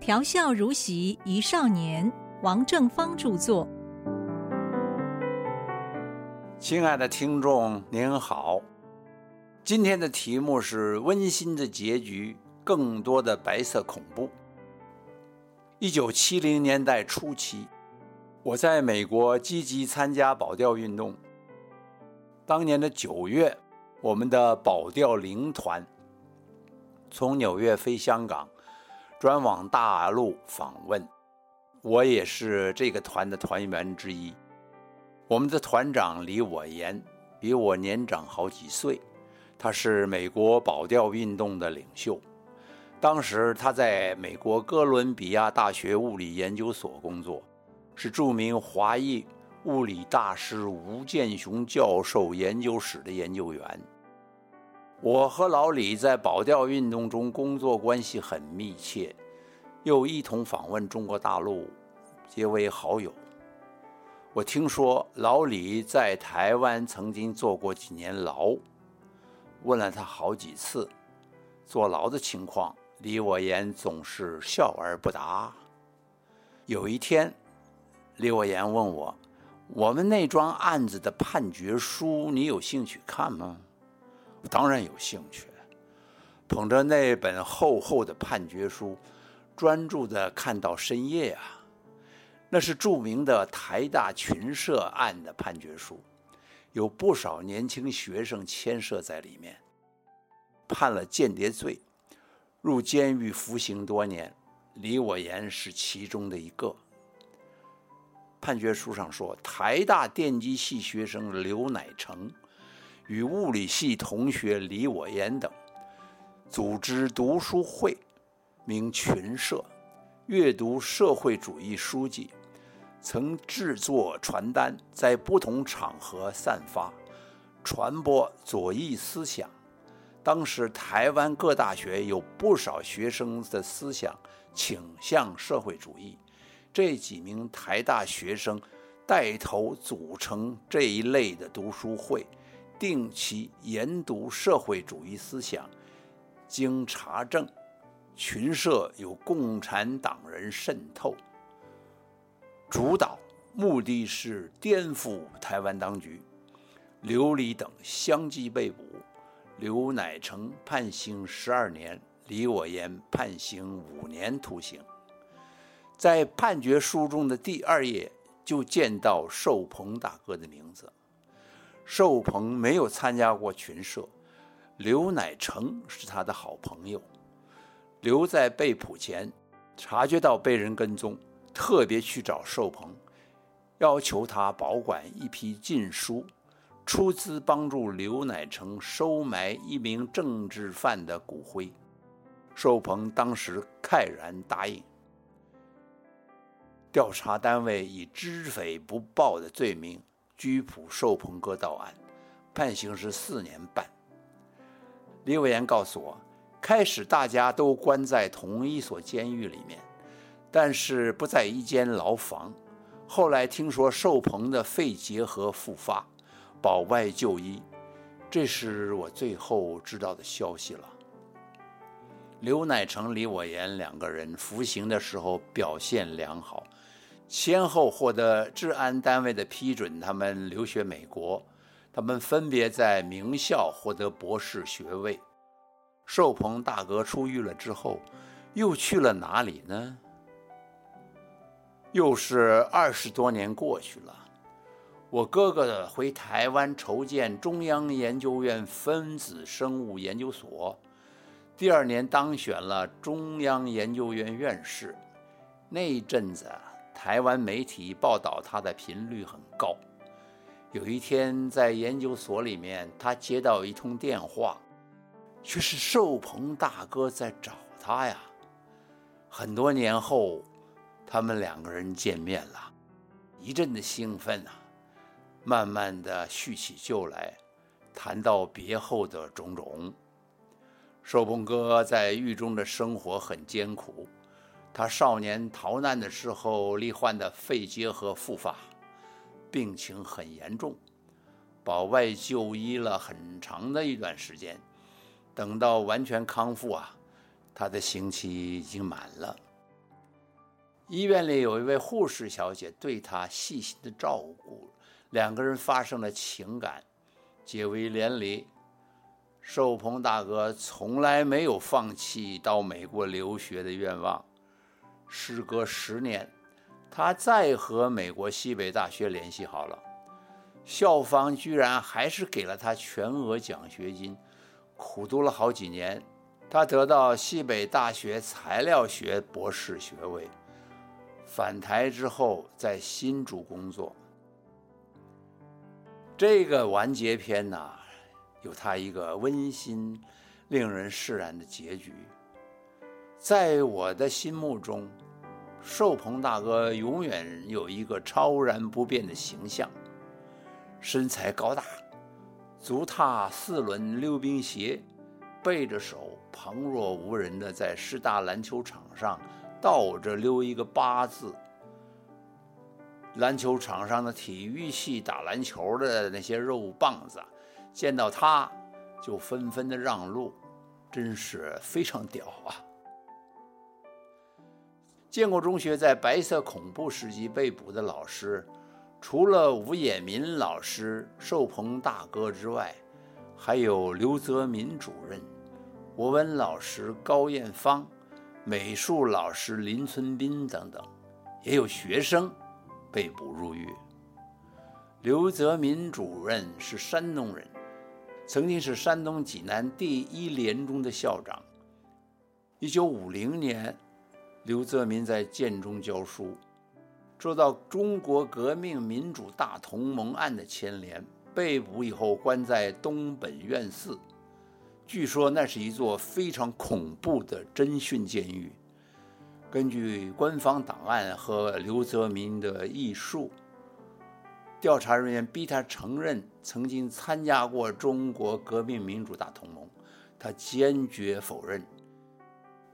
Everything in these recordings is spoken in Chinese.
调笑如席一少年，王正芳著作。亲爱的听众，您好。今天的题目是温馨的结局，更多的白色恐怖。一九七零年代初期，我在美国积极参加保钓运动。当年的九月，我们的保钓零团从纽约飞香港，转往大陆访问。我也是这个团的团员之一。我们的团长李我言比我年长好几岁，他是美国保钓运动的领袖。当时他在美国哥伦比亚大学物理研究所工作，是著名华裔物理大师吴健雄教授研究室的研究员。我和老李在保钓运动中工作关系很密切，又一同访问中国大陆，结为好友。我听说老李在台湾曾经坐过几年牢，问了他好几次坐牢的情况，李我言总是笑而不答。有一天，李我言问我：“我们那桩案子的判决书，你有兴趣看吗？”当然有兴趣，捧着那本厚厚的判决书，专注的看到深夜啊。那是著名的台大群社案的判决书，有不少年轻学生牵涉在里面，判了间谍罪，入监狱服刑多年。李我言是其中的一个。判决书上说，台大电机系学生刘乃成与物理系同学李我言等，组织读书会，名群社，阅读社会主义书籍。曾制作传单，在不同场合散发、传播左翼思想。当时台湾各大学有不少学生的思想倾向社会主义，这几名台大学生带头组成这一类的读书会，定期研读社会主义思想。经查证，群社有共产党人渗透。主导目的是颠覆台湾当局，刘李等相继被捕，刘乃成判刑十二年，李我言判刑五年徒刑。在判决书中的第二页就见到寿鹏大哥的名字。寿鹏没有参加过群社，刘乃成是他的好朋友。刘在被捕前察觉到被人跟踪。特别去找寿鹏，要求他保管一批禁书，出资帮助刘乃成收埋一名政治犯的骨灰。寿鹏当时慨然答应。调查单位以知匪不报的罪名拘捕寿鹏哥到案，判刑是四年半。李伟言告诉我，开始大家都关在同一所监狱里面。但是不在一间牢房。后来听说寿鹏的肺结核复发，保外就医，这是我最后知道的消息了。刘乃成、李伟言两个人服刑的时候表现良好，先后获得治安单位的批准，他们留学美国。他们分别在名校获得博士学位。寿鹏大哥出狱了之后，又去了哪里呢？又是二十多年过去了，我哥哥回台湾筹建中央研究院分子生物研究所，第二年当选了中央研究院院士。那一阵子，台湾媒体报道他的频率很高。有一天在研究所里面，他接到一通电话，却是寿鹏大哥在找他呀。很多年后。他们两个人见面了，一阵的兴奋啊，慢慢的叙起旧来，谈到别后的种种。寿鹏哥在狱中的生活很艰苦，他少年逃难的时候罹患的肺结核复发，病情很严重，保外就医了很长的一段时间，等到完全康复啊，他的刑期已经满了。医院里有一位护士小姐对他细心的照顾，两个人发生了情感，结为连理。寿鹏大哥从来没有放弃到美国留学的愿望。时隔十年，他再和美国西北大学联系好了，校方居然还是给了他全额奖学金。苦读了好几年，他得到西北大学材料学博士学位。返台之后，在新竹工作。这个完结篇呐。有他一个温馨、令人释然的结局。在我的心目中，寿鹏大哥永远有一个超然不变的形象：身材高大，足踏四轮溜冰鞋，背着手，旁若无人的在师大篮球场上倒着溜一个八字。篮球场上的体育系打篮球的那些肉棒子。见到他，就纷纷的让路，真是非常屌啊！建国中学在白色恐怖时期被捕的老师，除了吴衍民老师、寿鹏大哥之外，还有刘泽民主任、国文老师高艳芳、美术老师林存斌等等，也有学生被捕入狱。刘泽民主任是山东人。曾经是山东济南第一联中的校长。一九五零年，刘泽民在建中教书，受到中国革命民主大同盟案的牵连，被捕以后关在东本院寺。据说那是一座非常恐怖的侦讯监狱。根据官方档案和刘泽民的忆述。调查人员逼他承认曾经参加过中国革命民主大同盟，他坚决否认。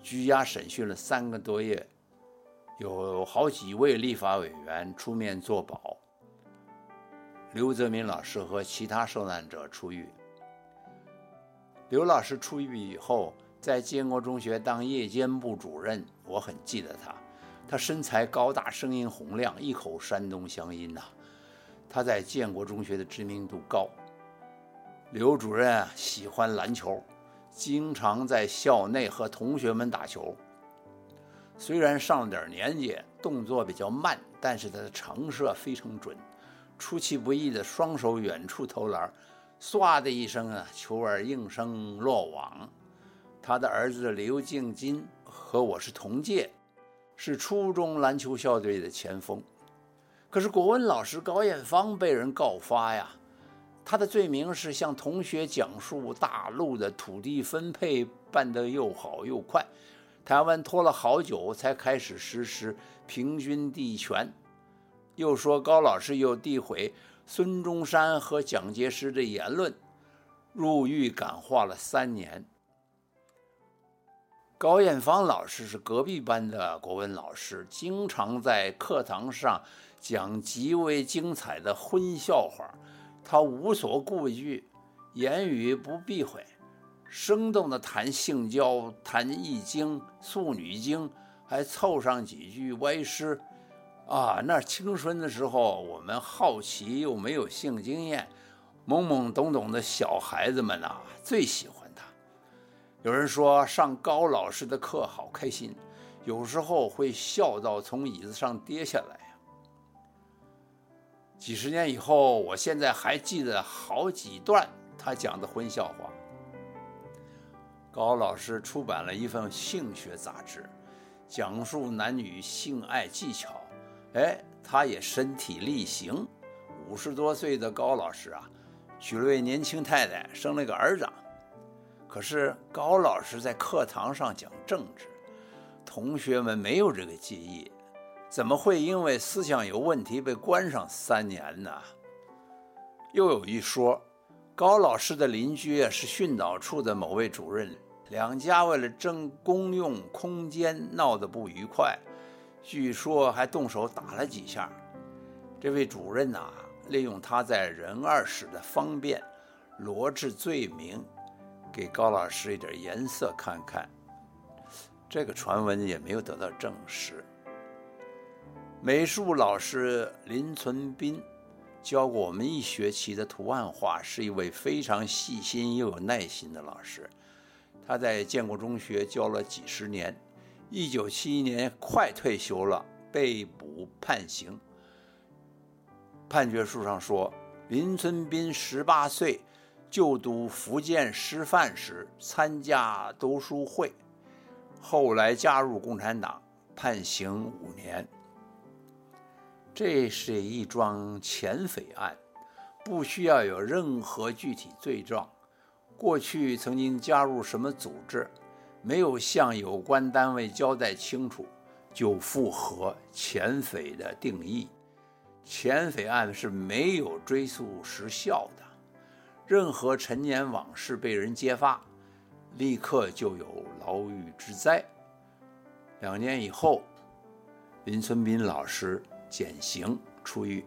拘押审讯了三个多月，有好几位立法委员出面作保。刘泽民老师和其他受难者出狱。刘老师出狱以后，在建国中学当夜间部主任，我很记得他。他身材高大，声音洪亮，一口山东乡音呐。他在建国中学的知名度高。刘主任，喜欢篮球，经常在校内和同学们打球。虽然上了点年纪，动作比较慢，但是他的成射非常准，出其不意的双手远处投篮，唰的一声啊，球儿应声落网。他的儿子刘敬金和我是同届，是初中篮球校队的前锋。可是国文老师高艳芳被人告发呀，他的罪名是向同学讲述大陆的土地分配办得又好又快，台湾拖了好久才开始实施平均地权，又说高老师又诋毁孙中山和蒋介石的言论，入狱感化了三年。高艳芳老师是隔壁班的国文老师，经常在课堂上。讲极为精彩的荤笑话，他无所顾忌，言语不避讳，生动地谈性交、谈易经、素女经，还凑上几句歪诗。啊，那青春的时候，我们好奇又没有性经验，懵懵懂懂的小孩子们呐，最喜欢他。有人说上高老师的课好开心，有时候会笑到从椅子上跌下来。几十年以后，我现在还记得好几段他讲的荤笑话。高老师出版了一份性学杂志，讲述男女性爱技巧。哎，他也身体力行。五十多岁的高老师啊，娶了位年轻太太，生了个儿子。可是高老师在课堂上讲政治，同学们没有这个记忆。怎么会因为思想有问题被关上三年呢？又有一说，高老师的邻居是训导处的某位主任，两家为了争公用空间闹得不愉快，据说还动手打了几下。这位主任呐，利用他在人二室的方便，罗织罪名，给高老师一点颜色看看。这个传闻也没有得到证实。美术老师林存斌教过我们一学期的图案画，是一位非常细心又有耐心的老师。他在建国中学教了几十年，一九七一年快退休了，被捕判刑。判决书上说，林存斌十八岁就读福建师范时参加读书会，后来加入共产党，判刑五年。这是一桩潜匪案，不需要有任何具体罪状。过去曾经加入什么组织，没有向有关单位交代清楚，就符合潜匪的定义。潜匪案是没有追诉时效的，任何陈年往事被人揭发，立刻就有牢狱之灾。两年以后，林存斌老师。减刑出狱，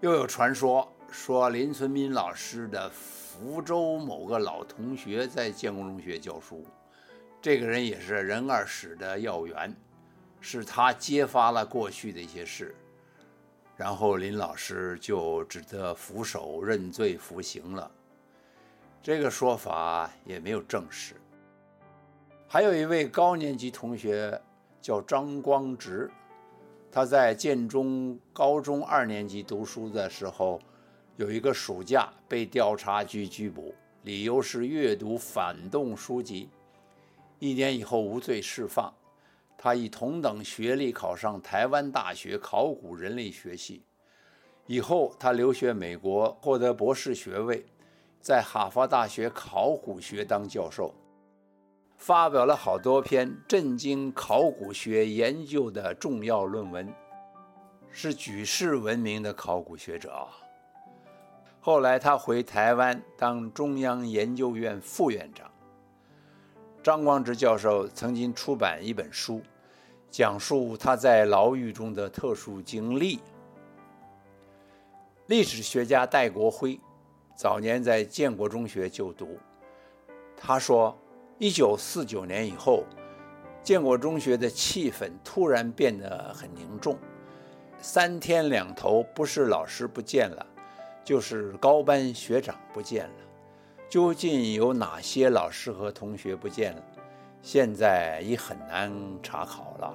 又有传说说林存斌老师的福州某个老同学在建国中学教书，这个人也是人二史的要员，是他揭发了过去的一些事，然后林老师就只得俯首认罪服刑了。这个说法也没有证实。还有一位高年级同学叫张光直。他在建中高中二年级读书的时候，有一个暑假被调查局拘捕，理由是阅读反动书籍。一年以后无罪释放，他以同等学历考上台湾大学考古人类学系。以后他留学美国，获得博士学位，在哈佛大学考古学当教授。发表了好多篇震惊考古学研究的重要论文，是举世闻名的考古学者。后来他回台湾当中央研究院副院长。张光直教授曾经出版一本书，讲述他在牢狱中的特殊经历。历史学家戴国辉早年在建国中学就读，他说。一九四九年以后，建国中学的气氛突然变得很凝重，三天两头不是老师不见了，就是高班学长不见了。究竟有哪些老师和同学不见了？现在已很难查考了。